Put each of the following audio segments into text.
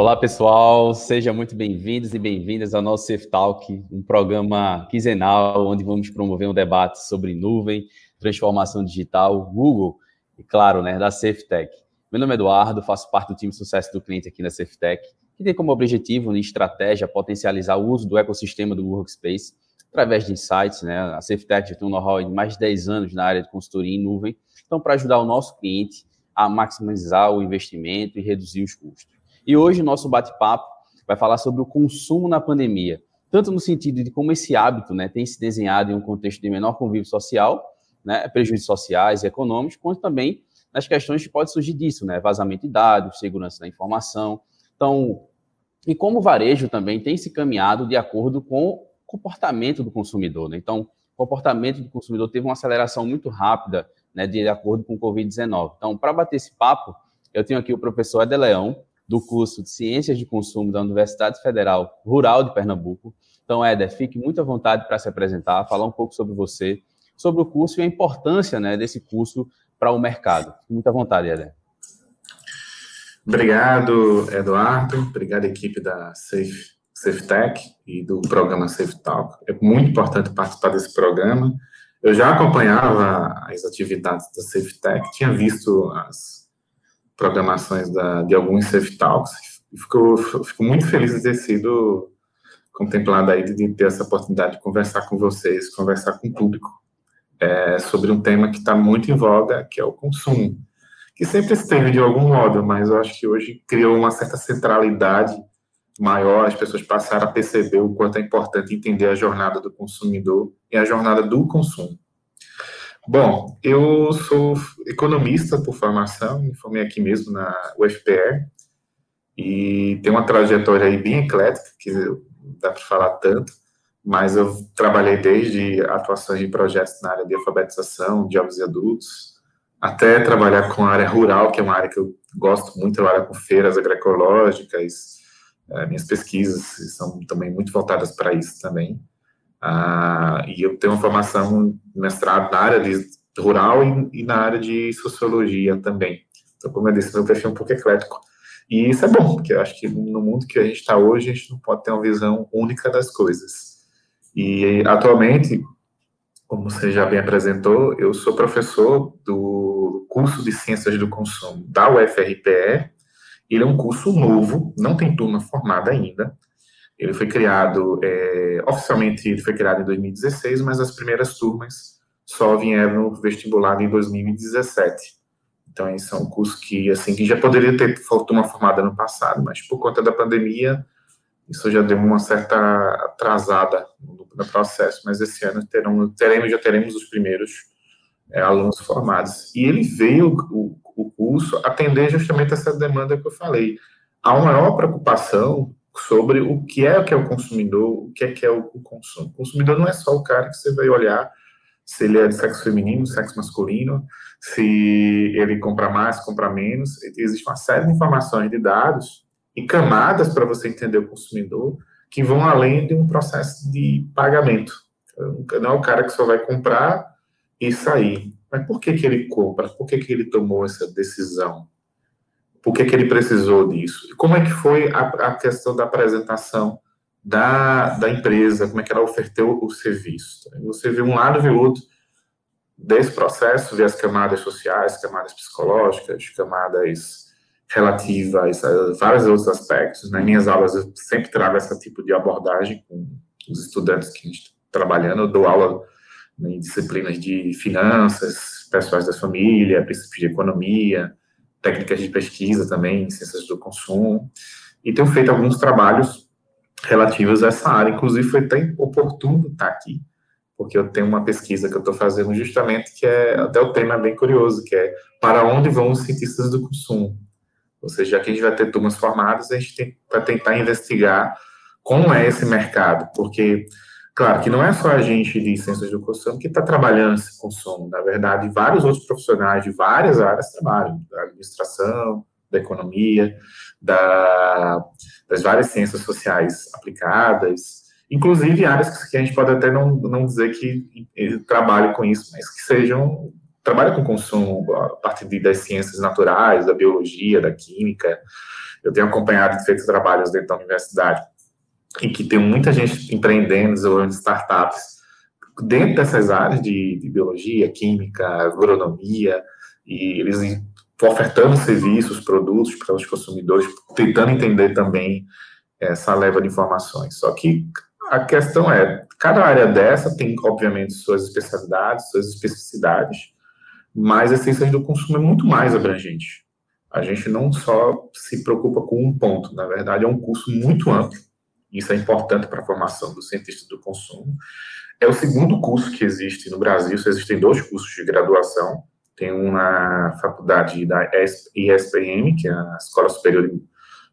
Olá, pessoal, sejam muito bem-vindos e bem-vindas ao nosso Safe Talk, um programa quinzenal onde vamos promover um debate sobre nuvem, transformação digital, Google e, claro, né, da SafeTech. Meu nome é Eduardo, faço parte do time sucesso do cliente aqui na SafeTech, que tem como objetivo e estratégia potencializar o uso do ecossistema do Workspace através de insights. Né? A SafeTech já tem um know-how de mais de 10 anos na área de consultoria em nuvem, então, para ajudar o nosso cliente a maximizar o investimento e reduzir os custos. E hoje o nosso bate-papo vai falar sobre o consumo na pandemia, tanto no sentido de como esse hábito né, tem se desenhado em um contexto de menor convívio social, né, prejuízos sociais e econômicos, quanto também nas questões que pode surgir disso, né, vazamento de dados, segurança da informação. Então, e como o varejo também tem se caminhado de acordo com o comportamento do consumidor. Né? Então, o comportamento do consumidor teve uma aceleração muito rápida né, de acordo com o Covid-19. Então, para bater esse papo, eu tenho aqui o professor Eder Leão, do curso de Ciências de Consumo da Universidade Federal Rural de Pernambuco. Então, Éder, fique muito à vontade para se apresentar, falar um pouco sobre você, sobre o curso e a importância né, desse curso para o mercado. Muito à vontade, Éder. Obrigado, Eduardo. Obrigado, equipe da Safe, SafeTech e do programa Safe Talk. É muito importante participar desse programa. Eu já acompanhava as atividades da SafeTech, tinha visto as programações da, de alguns Safe Talks. Fico, fico muito feliz de ter sido contemplado aí, de ter essa oportunidade de conversar com vocês, conversar com o público, é, sobre um tema que está muito em voga, que é o consumo, que sempre esteve de algum modo, mas eu acho que hoje criou uma certa centralidade maior, as pessoas passaram a perceber o quanto é importante entender a jornada do consumidor e a jornada do consumo. Bom, eu sou economista por formação, me formei aqui mesmo na UFPR, e tem uma trajetória aí bem eclética, que dá para falar tanto, mas eu trabalhei desde atuações em projetos na área de alfabetização, de jovens e adultos, até trabalhar com a área rural, que é uma área que eu gosto muito, trabalhar com feiras agroecológicas, é, minhas pesquisas são também muito voltadas para isso também. Ah, e eu tenho uma formação mestrado na área de rural e, e, na área de sociologia também. Então, como eu disse, meu perfil é um pouco eclético. E isso é bom, porque eu acho que no mundo que a gente está hoje, a gente não pode ter uma visão única das coisas. E atualmente, como você já bem apresentou, eu sou professor do curso de Ciências do Consumo da UFRPE. Ele é um curso novo, não tem turma formada ainda. Ele foi criado, é, oficialmente ele foi criado em 2016, mas as primeiras turmas só vieram no vestibular em 2017. Então, esse é um curso que, assim, que já poderia ter turma formada no passado, mas por conta da pandemia, isso já deu uma certa atrasada no, no processo, mas esse ano terão, teremos, já teremos os primeiros é, alunos formados. E ele veio, o, o curso, atender justamente essa demanda que eu falei. Há uma maior preocupação sobre o que é que é o consumidor, o que é que é o, o consumo. O consumidor não é só o cara que você vai olhar se ele é de sexo feminino, sexo masculino, se ele compra mais, compra menos. Existe uma série de informações, de dados e camadas para você entender o consumidor que vão além de um processo de pagamento. Não é o cara que só vai comprar e sair. Mas por que, que ele compra? Por que, que ele tomou essa decisão? Por que, que ele precisou disso? E como é que foi a, a, questão da apresentação da, da empresa, como é que ela ofertou o serviço? Você vê um lado e outro desse processo, vê as camadas sociais, camadas psicológicas, camadas relativas a vários outros aspectos. Nas minhas aulas eu sempre trago esse tipo de abordagem com os estudantes que gente está trabalhando, eu dou aula em disciplinas de finanças, pessoais da família, princípios de economia, técnicas de pesquisa também, ciências do consumo, e tenho feito alguns trabalhos relativos a essa área. Inclusive, foi até oportuno estar aqui, porque eu tenho uma pesquisa que eu estou fazendo justamente, que é até o tema bem curioso, que é para onde vão os cientistas do consumo? Ou seja, já que a gente vai ter turmas formadas, a gente tem para tentar investigar como é esse mercado, porque Claro que não é só a gente de ciências do consumo que está trabalhando esse consumo. Na verdade, vários outros profissionais de várias áreas trabalham, da administração, da economia, da, das várias ciências sociais aplicadas, inclusive áreas que a gente pode até não, não dizer que trabalhem com isso, mas que sejam trabalham com consumo a partir das ciências naturais, da biologia, da química. Eu tenho acompanhado e feito trabalhos dentro da universidade em que tem muita gente empreendendo, desenvolvendo startups dentro dessas áreas de, de biologia, química, agronomia, e eles ofertando serviços, produtos para os consumidores, tentando entender também essa leva de informações. Só que a questão é, cada área dessa tem, obviamente, suas especialidades, suas especificidades, mas a essência do consumo é muito mais abrangente. A gente não só se preocupa com um ponto, na verdade, é um curso muito amplo. Isso é importante para a formação do cientista do consumo. É o segundo curso que existe no Brasil, existem dois cursos de graduação. Tem um na faculdade da ISPM, que é a Escola Superior de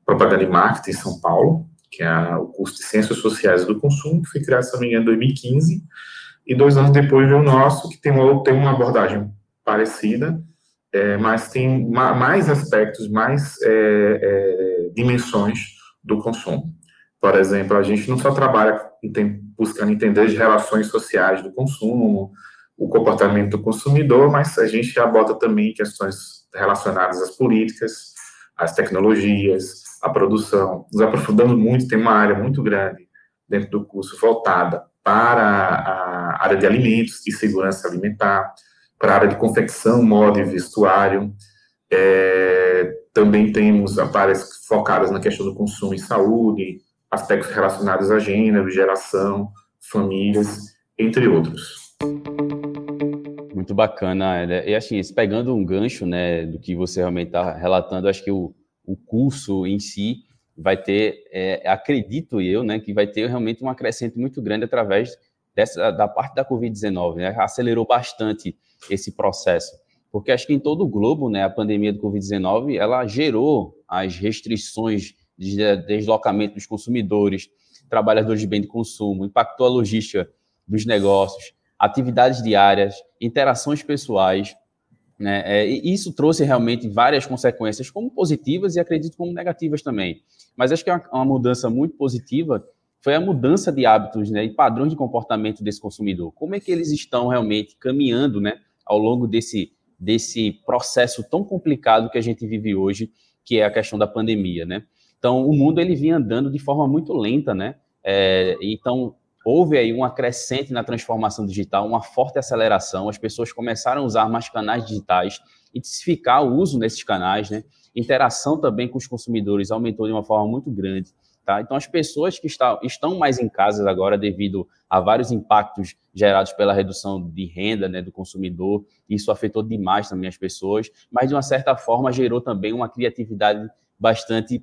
Propaganda e Marketing em São Paulo, que é o curso de Ciências Sociais do Consumo, que foi criado, se não me engano, em 2015. E dois anos depois veio o nosso, que tem uma, tem uma abordagem parecida, é, mas tem ma, mais aspectos, mais é, é, dimensões do consumo. Por exemplo, a gente não só trabalha buscando entender as relações sociais do consumo, o comportamento do consumidor, mas a gente aborda também questões relacionadas às políticas, às tecnologias, à produção. Nos aprofundando muito, tem uma área muito grande dentro do curso voltada para a área de alimentos e segurança alimentar, para a área de confecção, moda e vestuário. É, também temos áreas focadas na questão do consumo e saúde, aspectos relacionados a gênero, geração, famílias, entre outros. Muito bacana. E assim, pegando um gancho né, do que você realmente está relatando, acho que o, o curso em si vai ter, é, acredito eu, né, que vai ter realmente um acrescento muito grande através dessa, da parte da Covid-19, né, acelerou bastante esse processo, porque acho que em todo o globo, né, a pandemia do Covid-19, ela gerou as restrições deslocamento dos consumidores, trabalhadores de bem de consumo, impactou a logística dos negócios, atividades diárias, interações pessoais, né? É, e isso trouxe realmente várias consequências, como positivas e acredito como negativas também. Mas acho que uma, uma mudança muito positiva foi a mudança de hábitos né, e padrões de comportamento desse consumidor. Como é que eles estão realmente caminhando né, ao longo desse, desse processo tão complicado que a gente vive hoje, que é a questão da pandemia, né? Então, o mundo ele vinha andando de forma muito lenta, né? É, então, houve aí uma crescente na transformação digital, uma forte aceleração, as pessoas começaram a usar mais canais digitais, intensificar o uso nesses canais, né? Interação também com os consumidores aumentou de uma forma muito grande. Tá? Então, as pessoas que está, estão mais em casa agora devido a vários impactos gerados pela redução de renda né, do consumidor, isso afetou demais também as pessoas, mas de uma certa forma gerou também uma criatividade bastante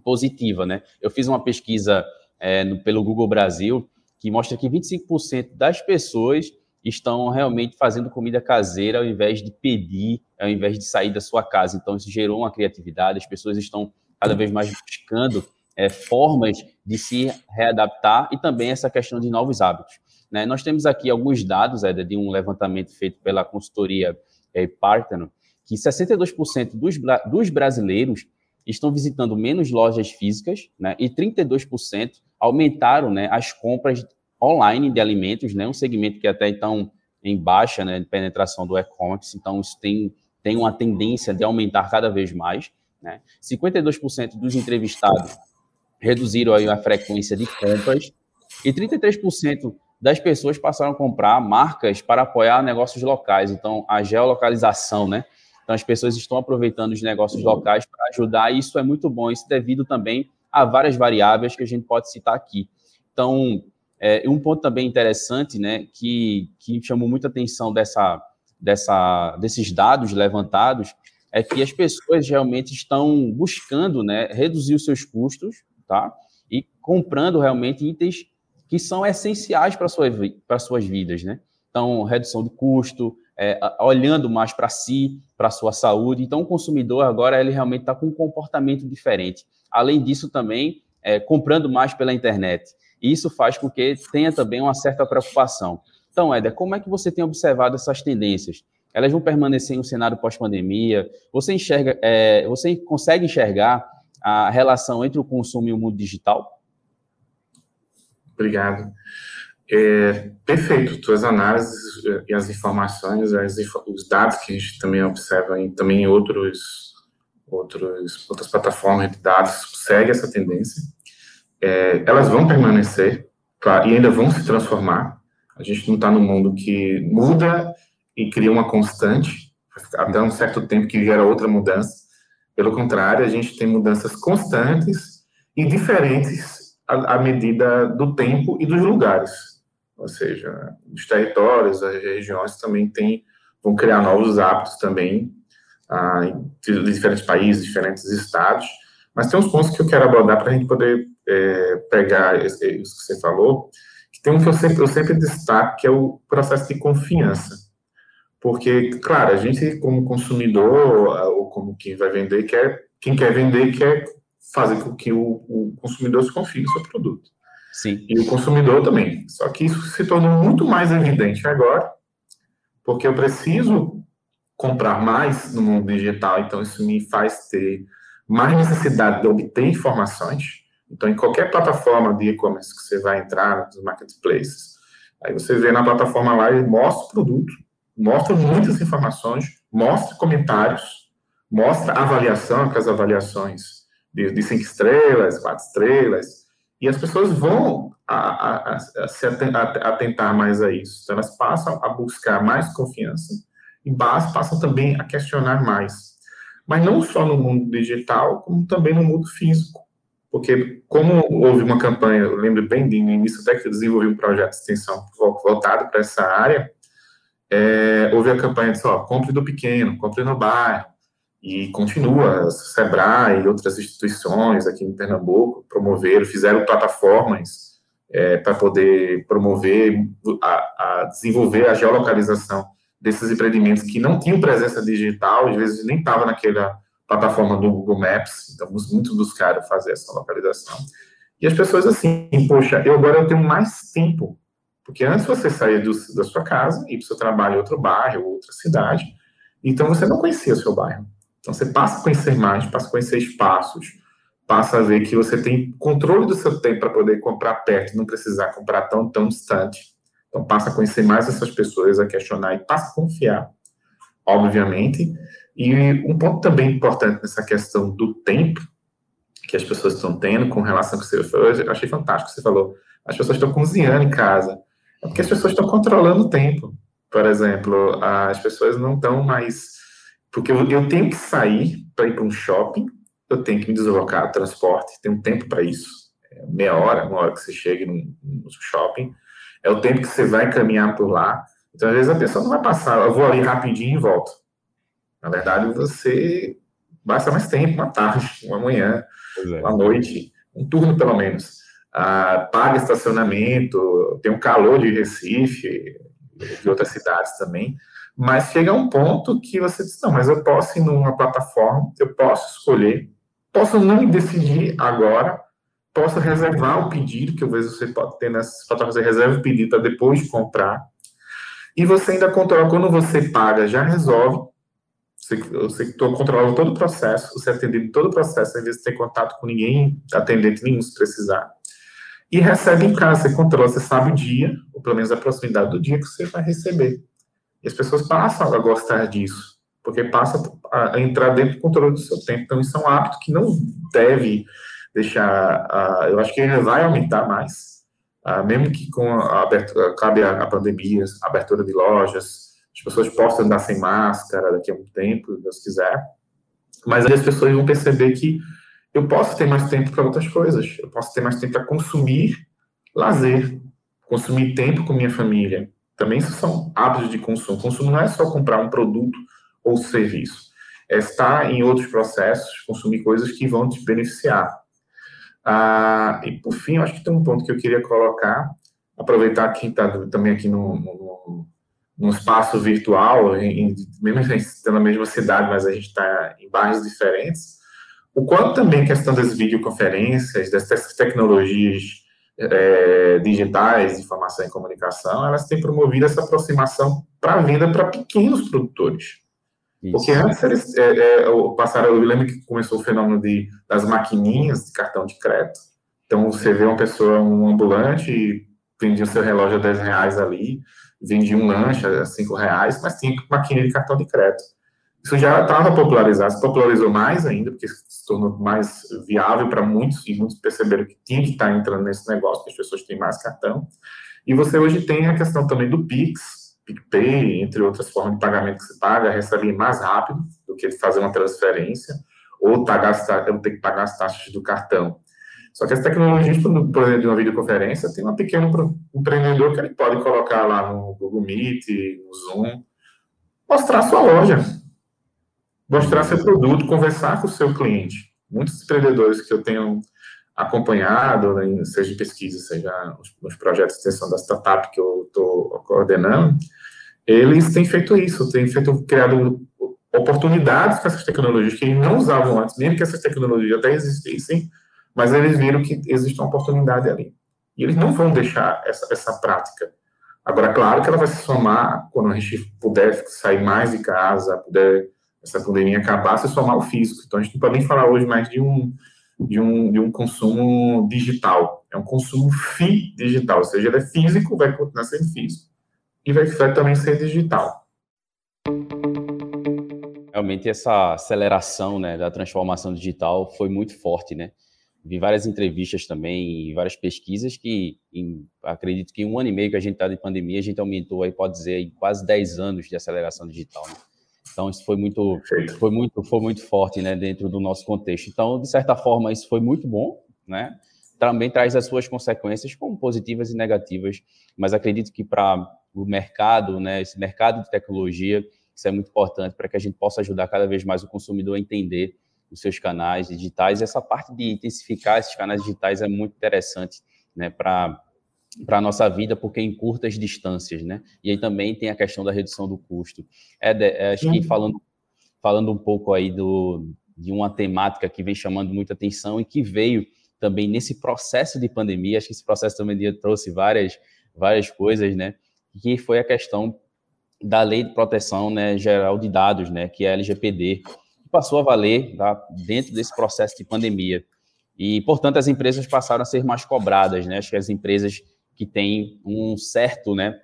positiva. Né? Eu fiz uma pesquisa é, no, pelo Google Brasil que mostra que 25% das pessoas estão realmente fazendo comida caseira ao invés de pedir, ao invés de sair da sua casa. Então, isso gerou uma criatividade, as pessoas estão cada vez mais buscando é, formas de se readaptar e também essa questão de novos hábitos. Né? Nós temos aqui alguns dados, Eda, de um levantamento feito pela consultoria é, Partner, que 62% dos, dos brasileiros estão visitando menos lojas físicas né, e 32% aumentaram né, as compras online de alimentos, né, um segmento que até então em baixa né, de penetração do e-commerce, então isso tem, tem uma tendência de aumentar cada vez mais. Né? 52% dos entrevistados reduziram aí a frequência de compras e 33% das pessoas passaram a comprar marcas para apoiar negócios locais. Então, a geolocalização, né? Então, as pessoas estão aproveitando os negócios locais para ajudar, e isso é muito bom. Isso devido também a várias variáveis que a gente pode citar aqui. Então, é, um ponto também interessante, né, que, que chamou muita atenção dessa, dessa, desses dados levantados, é que as pessoas realmente estão buscando né, reduzir os seus custos tá? E comprando realmente itens que são essenciais para sua, para suas vidas, né? Então, redução de custo, é, olhando mais para si, para a sua saúde. Então, o consumidor agora ele realmente está com um comportamento diferente. Além disso, também é, comprando mais pela internet. E isso faz com que tenha também uma certa preocupação. Então, Éder, como é que você tem observado essas tendências? Elas vão permanecer em um cenário pós-pandemia? Você enxerga, é, você consegue enxergar a relação entre o consumo e o mundo digital? Obrigado. É, perfeito, tuas análises e as informações, as, os dados que a gente também observa em, também em outros, outros, outras plataformas de dados seguem essa tendência. É, elas vão permanecer, claro, e ainda vão se transformar. A gente não está num mundo que muda e cria uma constante, até um certo tempo que gera outra mudança. Pelo contrário, a gente tem mudanças constantes e diferentes à, à medida do tempo e dos lugares. Ou seja, os territórios, as regiões também têm, vão criar novos hábitos também, ah, de diferentes países, diferentes estados. Mas tem uns pontos que eu quero abordar para a gente poder é, pegar isso que você falou, que tem um que eu sempre, eu sempre destaco, que é o processo de confiança. Porque, claro, a gente, como consumidor, ou como quem vai vender, quer, quem quer vender quer fazer com que o, o consumidor se confie no seu produto. Sim. E o consumidor também. Só que isso se tornou muito mais evidente agora, porque eu preciso comprar mais no mundo digital, então isso me faz ter mais necessidade de obter informações. Então, em qualquer plataforma de e-commerce que você vai entrar, nos marketplaces, aí você vê na plataforma lá e mostra o produto, mostra muitas informações, mostra comentários, mostra avaliação, aquelas avaliações de, de cinco estrelas, quatro estrelas, e as pessoas vão a, a, a, se atentar mais a isso. Então, elas passam a buscar mais confiança e passam também a questionar mais. Mas não só no mundo digital, como também no mundo físico. Porque, como houve uma campanha, eu lembro bem de início até que eu desenvolvi um projeto de extensão voltado para essa área, é, houve a campanha de, ó, compre do pequeno, compre no bairro, e continua, Sebrae e outras instituições aqui em Pernambuco promoveram, fizeram plataformas é, para poder promover, a, a, desenvolver a geolocalização desses empreendimentos que não tinham presença digital, às vezes nem estava naquela plataforma do Google Maps, então muitos buscaram fazer essa localização. E as pessoas assim, poxa, eu agora eu tenho mais tempo, porque antes você saía do, da sua casa, ir para o seu trabalho em outro bairro, outra cidade, então você não conhecia o seu bairro. Então você passa a conhecer mais, passa a conhecer espaços, passa a ver que você tem controle do seu tempo para poder comprar perto, não precisar comprar tão, tão distante. Então passa a conhecer mais essas pessoas, a questionar e passa a confiar, obviamente. E um ponto também importante nessa questão do tempo que as pessoas estão tendo com relação ao você falou, eu achei fantástico você falou. As pessoas estão cozinhando em casa. É porque as pessoas estão controlando o tempo. Por exemplo, as pessoas não estão mais porque eu, eu tenho que sair para ir para um shopping, eu tenho que me deslocar, transporte, tem um tempo para isso. É meia hora, uma hora que você chega no, no, shopping, é o tempo que você vai caminhar por lá. Então, às vezes, a pessoa não vai passar, eu vou ali rapidinho e volto. Na verdade, você basta mais tempo, uma tarde, uma manhã, é. uma noite, um turno pelo menos. Ah, paga estacionamento, tem um calor de Recife, de outras cidades também. Mas chega um ponto que você diz, não, mas eu posso ir numa plataforma, eu posso escolher, posso não decidir agora, posso reservar o pedido, que às vezes você pode ter nessas plataformas, você reserva o pedido para depois de comprar, e você ainda controla, quando você paga, já resolve, você, você controla todo o processo, você atende todo o processo, às vezes tem contato com ninguém, atendente nenhum, se precisar, e recebe em casa, você controla, você sabe o dia, ou pelo menos a proximidade do dia que você vai receber. E as pessoas passam a gostar disso, porque passa a entrar dentro do controle do seu tempo. Então, isso é um hábito que não deve deixar. Uh, eu acho que vai aumentar mais, uh, mesmo que com a abertura, cabe a, a pandemia, a abertura de lojas, as pessoas possam andar sem máscara daqui a um tempo, se Deus quiser. Mas aí as pessoas vão perceber que eu posso ter mais tempo para outras coisas, eu posso ter mais tempo para consumir lazer, consumir tempo com minha família, também são hábitos de consumo. Consumo não é só comprar um produto ou serviço, é estar em outros processos, consumir coisas que vão te beneficiar. Ah, e por fim, acho que tem um ponto que eu queria colocar, aproveitar que está também aqui no, no, no, espaço virtual, em, mesmo estando na mesma cidade, mas a gente está em bairros diferentes, o quanto também a questão das videoconferências, dessas tecnologias é, digitais, informação e comunicação, elas têm promovido essa aproximação para venda para pequenos produtores. Isso. Porque antes eles é, é, passaram, eu lembro que começou o fenômeno de, das maquininhas de cartão de crédito. Então você vê uma pessoa, um ambulante, vendia o seu relógio a 10 reais ali, vendia um lanche a 5 reais, mas tinha maquininha de cartão de crédito. Isso já estava popularizado, se popularizou mais ainda, porque se tornou mais viável para muitos, e muitos perceberam que tinha que estar entrando nesse negócio, que as pessoas têm mais cartão. E você hoje tem a questão também do Pix, PicPay, entre outras formas de pagamento que se paga, recebe mais rápido do que fazer uma transferência, ou, tá gastar, ou ter que pagar as taxas do cartão. Só que as tecnologias, por exemplo, de uma videoconferência, tem um pequeno empreendedor que ele pode colocar lá no Google Meet, no Zoom, mostrar sua loja, mostrar seu produto, conversar com o seu cliente. Muitos empreendedores que eu tenho acompanhado, né, seja em pesquisa, seja nos projetos de extensão da startup que eu estou coordenando, eles têm feito isso, têm feito, criado oportunidades com essas tecnologias que eles não usavam antes, mesmo que essas tecnologias até existissem, mas eles viram que existe uma oportunidade ali. E eles não vão deixar essa, essa prática. Agora, claro que ela vai se somar quando a gente puder sair mais de casa, puder essa pandemia acabar, se somar o físico. Então, a gente não pode nem falar hoje mais de um, de um, de um consumo digital. É um consumo fi digital, ou seja, ele é físico, vai continuar sendo físico. E vai, vai também ser digital. Realmente, essa aceleração né, da transformação digital foi muito forte, né? vi várias entrevistas também várias pesquisas que em, acredito que em um ano e meio que a gente está de pandemia, a gente aumentou aí, pode dizer, em quase 10 anos de aceleração digital. Né? Então, isso foi muito, foi muito, foi muito forte, né, dentro do nosso contexto. Então, de certa forma, isso foi muito bom, né? Também traz as suas consequências, como positivas e negativas, mas acredito que para o mercado, né, esse mercado de tecnologia, isso é muito importante para que a gente possa ajudar cada vez mais o consumidor a entender os seus canais digitais. Essa parte de intensificar esses canais digitais é muito interessante né, para para a nossa vida, porque em curtas distâncias, né? E aí também tem a questão da redução do custo. É, é acho que falando, falando um pouco aí do, de uma temática que vem chamando muita atenção e que veio também nesse processo de pandemia, acho que esse processo também trouxe várias, várias coisas, né? Que foi a questão da Lei de Proteção né, Geral de Dados, né? Que é a LGPD, passou a valer tá, dentro desse processo de pandemia. E, portanto, as empresas passaram a ser mais cobradas, né? Acho que as empresas que têm um certo, né,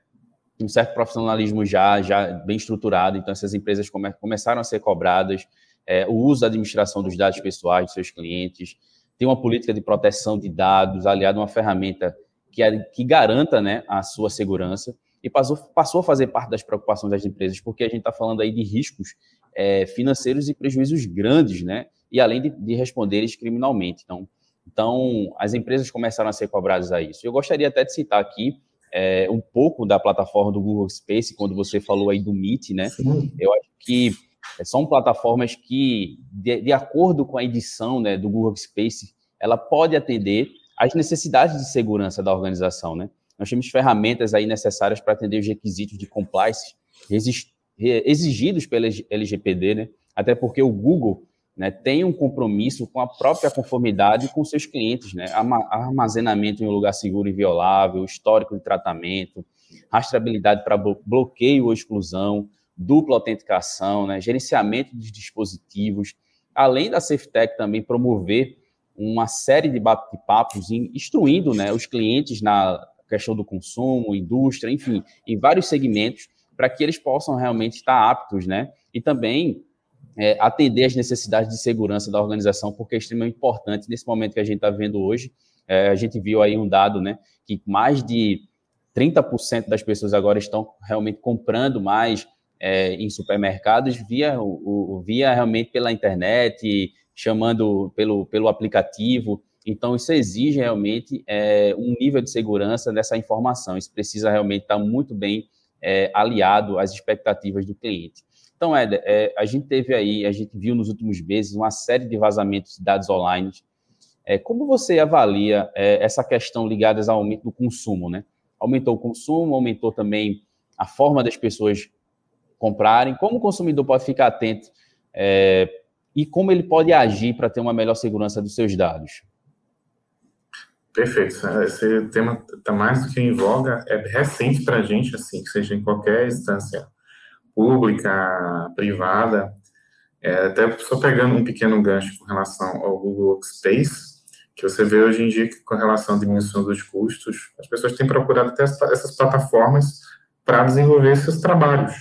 um certo profissionalismo já, já bem estruturado, então essas empresas come, começaram a ser cobradas, é, o uso da administração dos dados pessoais dos seus clientes, tem uma política de proteção de dados aliada a uma ferramenta que, é, que garanta né, a sua segurança e passou, passou a fazer parte das preocupações das empresas, porque a gente está falando aí de riscos é, financeiros e prejuízos grandes, né? E além de, de responder eles criminalmente. Então, então, as empresas começaram a ser cobradas a isso. Eu gostaria até de citar aqui é, um pouco da plataforma do Google Space, quando você falou aí do Meet, né? Sim. Eu acho que são plataformas que, de, de, acordo com a edição né, do Google Space, ela pode atender às necessidades de segurança da organização, né? Nós temos ferramentas aí necessárias para atender os requisitos de compliance exigidos pela LGPD, né? Até porque o Google né, tem um compromisso com a própria conformidade com seus clientes, né? Armazenamento em um lugar seguro e violável, histórico de tratamento, rastreabilidade para bloqueio ou exclusão, dupla autenticação, né? gerenciamento dos dispositivos, além da SafeTech também promover uma série de bate-papos instruindo né, os clientes na questão do consumo, indústria, enfim, em vários segmentos, para que eles possam realmente estar aptos, né? E também é, atender às necessidades de segurança da organização, porque é extremamente importante nesse momento que a gente está vendo hoje. É, a gente viu aí um dado, né, que mais de 30% das pessoas agora estão realmente comprando mais é, em supermercados via, o, via realmente pela internet, chamando pelo, pelo aplicativo. Então, isso exige realmente é, um nível de segurança dessa informação. Isso precisa realmente estar muito bem é, aliado às expectativas do cliente. Então, Éder, é, a gente teve aí, a gente viu nos últimos meses uma série de vazamentos de dados online. É, como você avalia é, essa questão ligada ao aumento do consumo, né? Aumentou o consumo, aumentou também a forma das pessoas comprarem. Como o consumidor pode ficar atento é, e como ele pode agir para ter uma melhor segurança dos seus dados? Perfeito. Esse tema está mais do que em voga, é recente para a gente, assim, que seja em qualquer instância pública, privada. É, até só pegando um pequeno gancho com relação ao Google Workspace, que você vê hoje em dia que com relação à diminuição dos custos, as pessoas têm procurado ter essas plataformas para desenvolver seus trabalhos.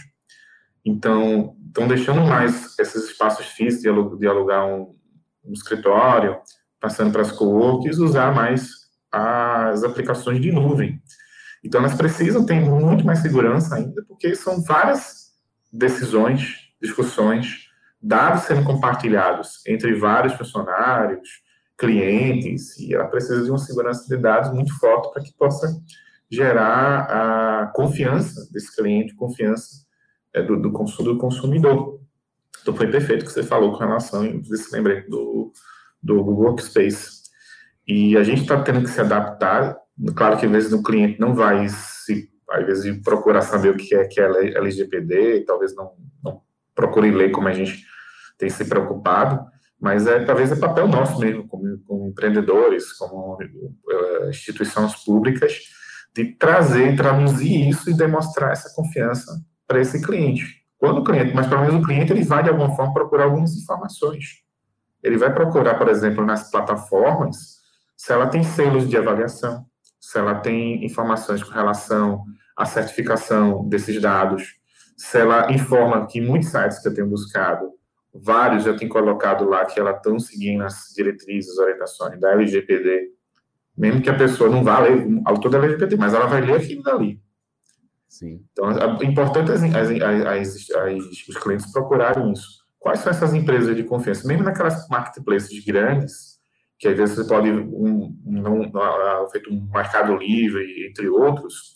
Então, estão deixando mais esses espaços físicos de alugar um, um escritório, passando para as co-works, usar mais as aplicações de nuvem. Então, elas precisam ter muito mais segurança ainda, porque são várias decisões, discussões, dados sendo compartilhados entre vários funcionários, clientes, e ela precisa de uma segurança de dados muito forte para que possa gerar a confiança desse cliente, confiança é, do, do, do consumidor. Então, foi perfeito o que você falou com relação, se lembrei, do, do Google Workspace. E a gente está tendo que se adaptar. Claro que às vezes o cliente não vai se, às vezes, procurar saber o que é que é LGPD, talvez não, não procure ler como a gente tem se preocupado, mas é talvez é papel nosso mesmo, como, como empreendedores, como uh, instituições públicas, de trazer, traduzir isso e demonstrar essa confiança para esse cliente. Quando o cliente, mas pelo menos o cliente, ele vai de alguma forma procurar algumas informações. Ele vai procurar, por exemplo, nas plataformas, se ela tem selos de avaliação, se ela tem informações com relação à certificação desses dados, se ela informa que muitos sites que eu tenho buscado, vários já têm colocado lá que ela estão seguindo as diretrizes, orientações da LGPD, mesmo que a pessoa não vá ler o autor da LGPD, mas ela vai ler aquilo dali. Sim. Então, é importante as, as, as, as, os clientes procurarem isso. Quais são essas empresas de confiança? Mesmo naquelas marketplaces grandes, que às vezes você pode, um, um, um, feito um mercado livre, entre outros,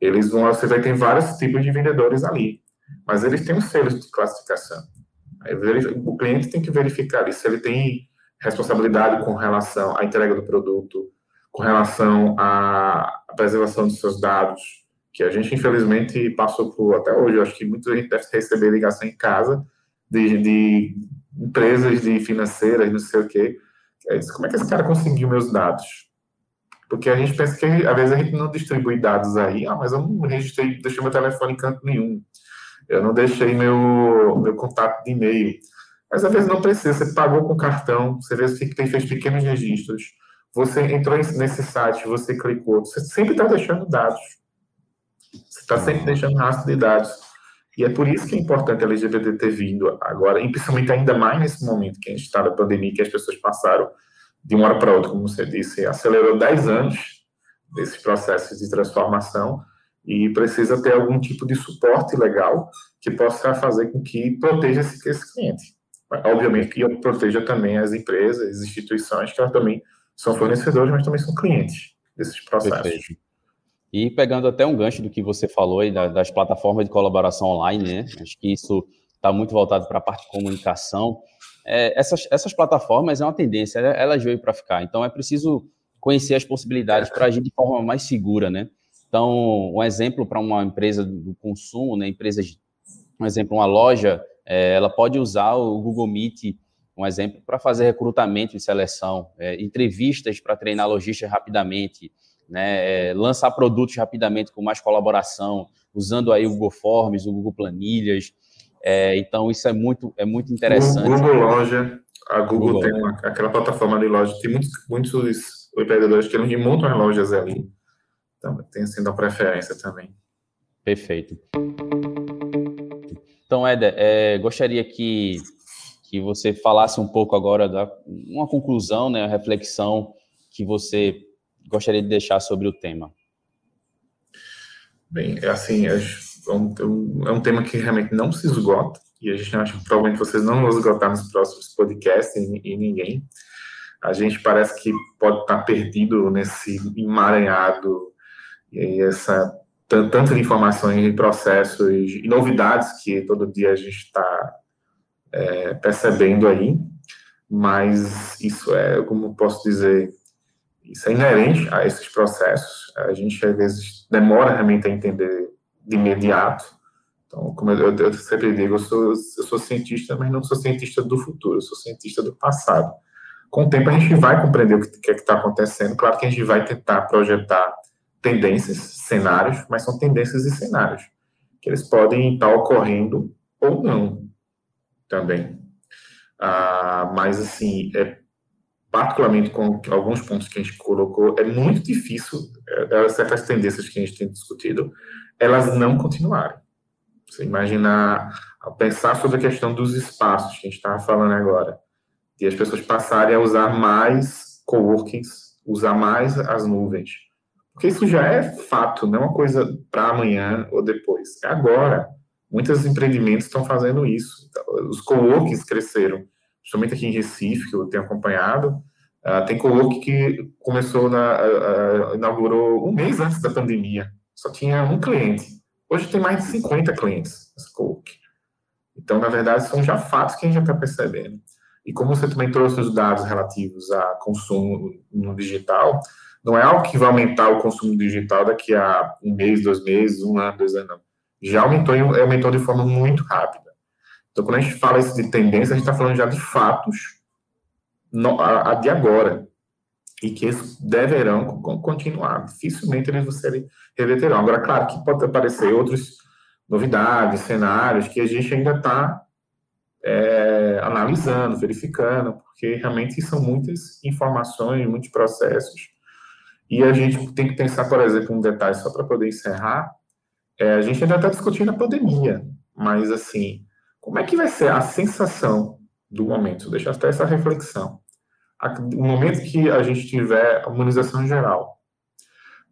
eles vão, você vai ter vários tipos de vendedores ali, mas eles têm um selo de classificação. O cliente tem que verificar se ele tem responsabilidade com relação à entrega do produto, com relação à preservação dos seus dados, que a gente infelizmente passou por até hoje. Acho que muita gente deve receber ligação em casa de, de empresas de financeiras, não sei o quê. Como é que esse cara conseguiu meus dados? Porque a gente pensa que às vezes a gente não distribui dados aí. Ah, mas eu não registrei, deixei meu telefone em canto nenhum. Eu não deixei meu, meu contato de e-mail. Mas às vezes não precisa. Você pagou com cartão, você fez pequenos registros. Você entrou nesse site, você clicou. Você sempre está deixando dados. Você está sempre deixando rastro de dados. E é por isso que é importante a LGBT ter vindo agora, e principalmente ainda mais nesse momento que a gente está na pandemia, que as pessoas passaram de uma hora para outra, como você disse, acelerou 10 anos desse processo de transformação e precisa ter algum tipo de suporte legal que possa fazer com que proteja esse, esse cliente. Obviamente que proteja também as empresas, as instituições, que elas também são fornecedores, mas também são clientes desses processos. Perfeito. E pegando até um gancho do que você falou aí das plataformas de colaboração online, né? Acho que isso está muito voltado para a parte de comunicação. É, essas, essas plataformas é uma tendência, elas veio para ficar. Então é preciso conhecer as possibilidades para agir de forma mais segura, né? Então, um exemplo para uma empresa do consumo, né? Empresas, um exemplo, uma loja, é, ela pode usar o Google Meet, um exemplo, para fazer recrutamento e seleção, é, entrevistas para treinar lojistas rapidamente, né, é, lançar produtos rapidamente com mais colaboração, usando aí o Google Forms, o Google Planilhas. É, então, isso é muito, é muito interessante. O Google Loja, a Google, Google. tem uma, aquela plataforma de loja, tem muitos, muitos empreendedores que não montam as lojas ali. Então, tem sido a preferência também. Perfeito. Então, Éder, é, gostaria que, que você falasse um pouco agora da uma conclusão, né, a reflexão que você gostaria de deixar sobre o tema? Bem, é assim, é um, é um tema que realmente não se esgota, e a gente acha que provavelmente vocês não vão esgotar nos próximos podcasts e, e ninguém. A gente parece que pode estar perdido nesse emaranhado e essa tanto de informações e processos e novidades que todo dia a gente está é, percebendo aí, mas isso é, como posso dizer, isso é inerente a esses processos. A gente, às vezes, demora realmente a entender de imediato. Então, como eu, eu sempre digo, eu sou, eu sou cientista, mas não sou cientista do futuro, eu sou cientista do passado. Com o tempo, a gente vai compreender o que é está acontecendo. Claro que a gente vai tentar projetar tendências, cenários, mas são tendências e cenários, que eles podem estar ocorrendo ou não também. Ah, mas, assim, é particularmente com alguns pontos que a gente colocou, é muito difícil, é, é, certas tendências que a gente tem discutido, elas não continuarem. Você imaginar, pensar sobre a questão dos espaços que a gente estava falando agora, e as pessoas passarem a usar mais coworkings, usar mais as nuvens. Porque isso já é fato, não é uma coisa para amanhã ou depois. É agora. Muitos empreendimentos estão fazendo isso. Os coworkings cresceram, principalmente aqui em Recife, que eu tenho acompanhado. Uh, tem coworking que começou na, uh, uh, inaugurou um mês antes da pandemia. Só tinha um cliente. Hoje tem mais de 50 clientes nessa coworking. Então, na verdade, são já fatos que a gente já está percebendo. E como você também trouxe os dados relativos a consumo no digital, não é algo que vai aumentar o consumo digital daqui a um mês, dois meses, um ano, dois anos, não. Já aumentou e aumentou de forma muito rápida. Então, quando a gente fala isso de tendência, a gente está falando já de fatos no, a, a, de agora. E que eles deverão continuar. Dificilmente eles ser reverterão. Agora, claro que pode aparecer outras novidades, cenários que a gente ainda está é, analisando, verificando, porque realmente são muitas informações, muitos processos. E a gente tem que pensar, por exemplo, um detalhe só para poder encerrar. É, a gente ainda está discutindo a pandemia, mas assim, como é que vai ser a sensação do momento? Deixa até essa reflexão. No momento que a gente tiver a imunização geral,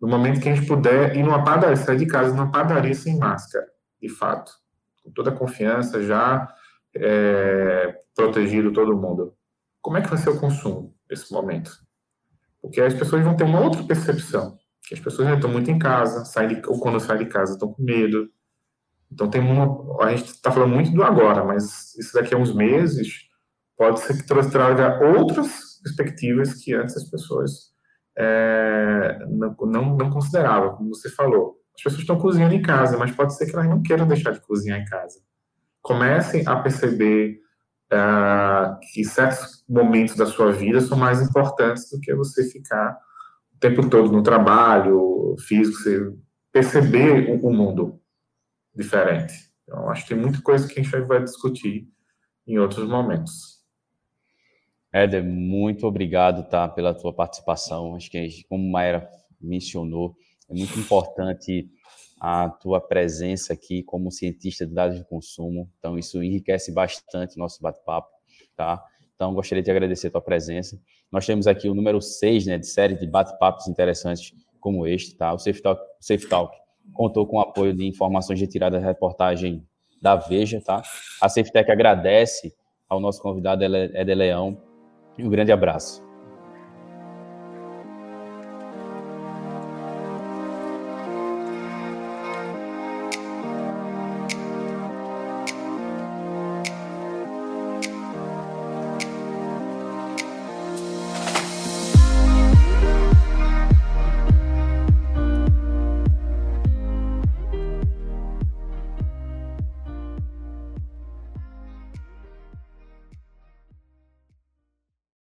no momento que a gente puder ir numa padaria, sair de casa numa padaria sem máscara, de fato, com toda a confiança, já é, protegido todo mundo. Como é que vai ser o consumo nesse momento? Porque as pessoas vão ter uma outra percepção, que as pessoas já estão muito em casa, saem de, ou quando saem de casa estão com medo. Então tem uma, a gente está falando muito do agora, mas isso daqui a uns meses pode ser que traga outras perspectivas que antes as pessoas é, não, não, não consideravam, como você falou. As pessoas estão cozinhando em casa, mas pode ser que elas não queiram deixar de cozinhar em casa comecem a perceber uh, que certos momentos da sua vida são mais importantes do que você ficar o tempo todo no trabalho físico, você perceber o, o mundo diferente. Então, acho que tem muita coisa que a gente vai discutir em outros momentos. Éder, muito obrigado tá, pela tua participação. Acho que, como Maera mencionou, é muito importante a tua presença aqui como cientista de dados de consumo. Então, isso enriquece bastante o nosso bate-papo, tá? Então, gostaria de agradecer a tua presença. Nós temos aqui o número 6, né, de série de bate-papos interessantes como este, tá? O Safe Talk, Safe Talk contou com o apoio de informações retiradas da reportagem da Veja, tá? A SafeTech agradece ao nosso convidado Eder Leão e um grande abraço.